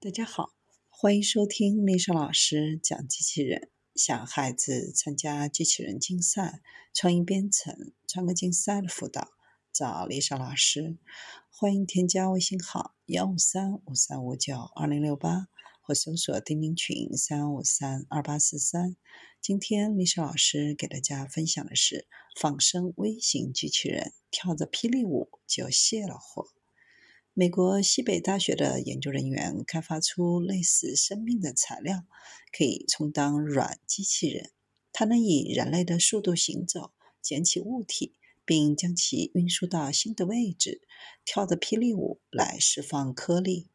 大家好，欢迎收听丽莎老师讲机器人。想孩子参加机器人竞赛、创意编程、创客竞赛的辅导，找丽莎老师。欢迎添加微信号幺五三五三五九二零六八，或搜索钉钉群三五三二八四三。今天丽莎老师给大家分享的是仿生微型机器人，跳着霹雳舞就卸了货。美国西北大学的研究人员开发出类似生命的材料，可以充当软机器人。它能以人类的速度行走，捡起物体，并将其运输到新的位置，跳着霹雳舞来释放颗粒。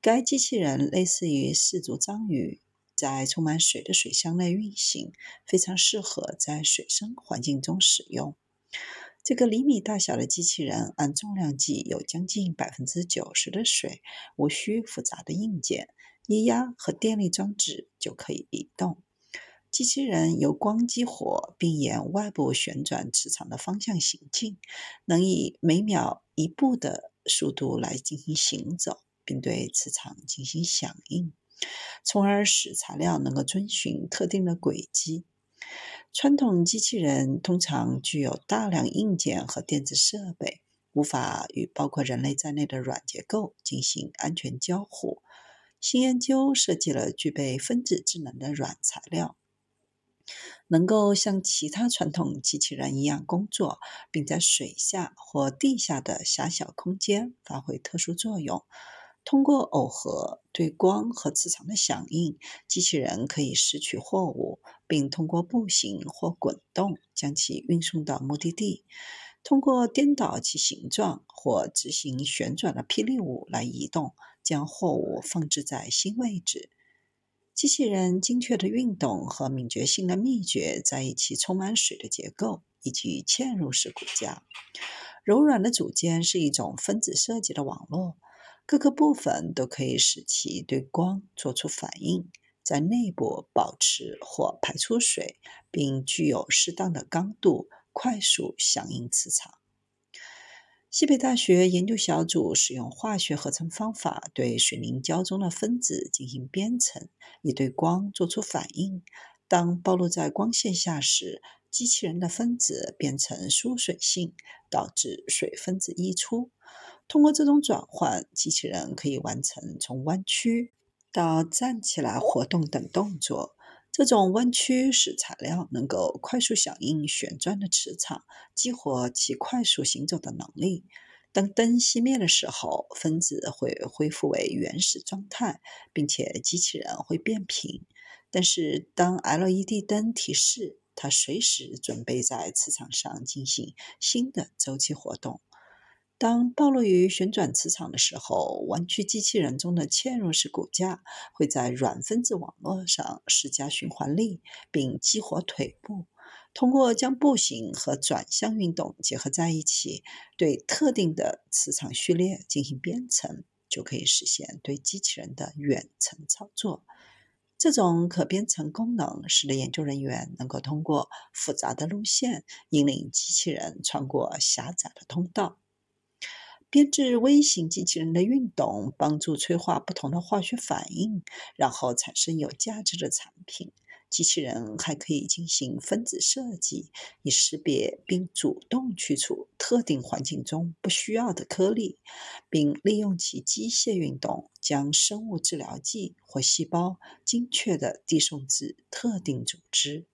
该机器人类似于四足章鱼，在充满水的水箱内运行，非常适合在水生环境中使用。这个厘米大小的机器人按重量计有将近百分之九十的水，无需复杂的硬件，液压和电力装置就可以移动。机器人由光激活，并沿外部旋转磁场的方向行进，能以每秒一步的速度来进行行走，并对磁场进行响应，从而使材料能够遵循特定的轨迹。传统机器人通常具有大量硬件和电子设备，无法与包括人类在内的软结构进行安全交互。新研究设计了具备分子智能的软材料，能够像其他传统机器人一样工作，并在水下或地下的狭小空间发挥特殊作用。通过耦合对光和磁场的响应，机器人可以拾取货物，并通过步行或滚动将其运送到目的地。通过颠倒其形状或执行旋转的霹雳舞来移动，将货物放置在新位置。机器人精确的运动和敏捷性的秘诀在于其充满水的结构以及嵌入式骨架。柔软的组件是一种分子设计的网络。各个部分都可以使其对光做出反应，在内部保持或排出水，并具有适当的刚度，快速响应磁场。西北大学研究小组使用化学合成方法对水凝胶中的分子进行编程，以对光做出反应。当暴露在光线下时，机器人的分子变成疏水性，导致水分子溢出。通过这种转换，机器人可以完成从弯曲到站起来活动等动作。这种弯曲使材料能够快速响应旋转的磁场，激活其快速行走的能力。当灯熄灭的时候，分子会恢复为原始状态，并且机器人会变平。但是，当 LED 灯提示，它随时准备在磁场上进行新的周期活动。当暴露于旋转磁场的时候，弯曲机器人中的嵌入式骨架会在软分子网络上施加循环力，并激活腿部。通过将步行和转向运动结合在一起，对特定的磁场序列进行编程，就可以实现对机器人的远程操作。这种可编程功能使得研究人员能够通过复杂的路线引领机器人穿过狭窄的通道。编制微型机器人的运动，帮助催化不同的化学反应，然后产生有价值的产品。机器人还可以进行分子设计，以识别并主动去除特定环境中不需要的颗粒，并利用其机械运动将生物治疗剂或细胞精确地递送至特定组织。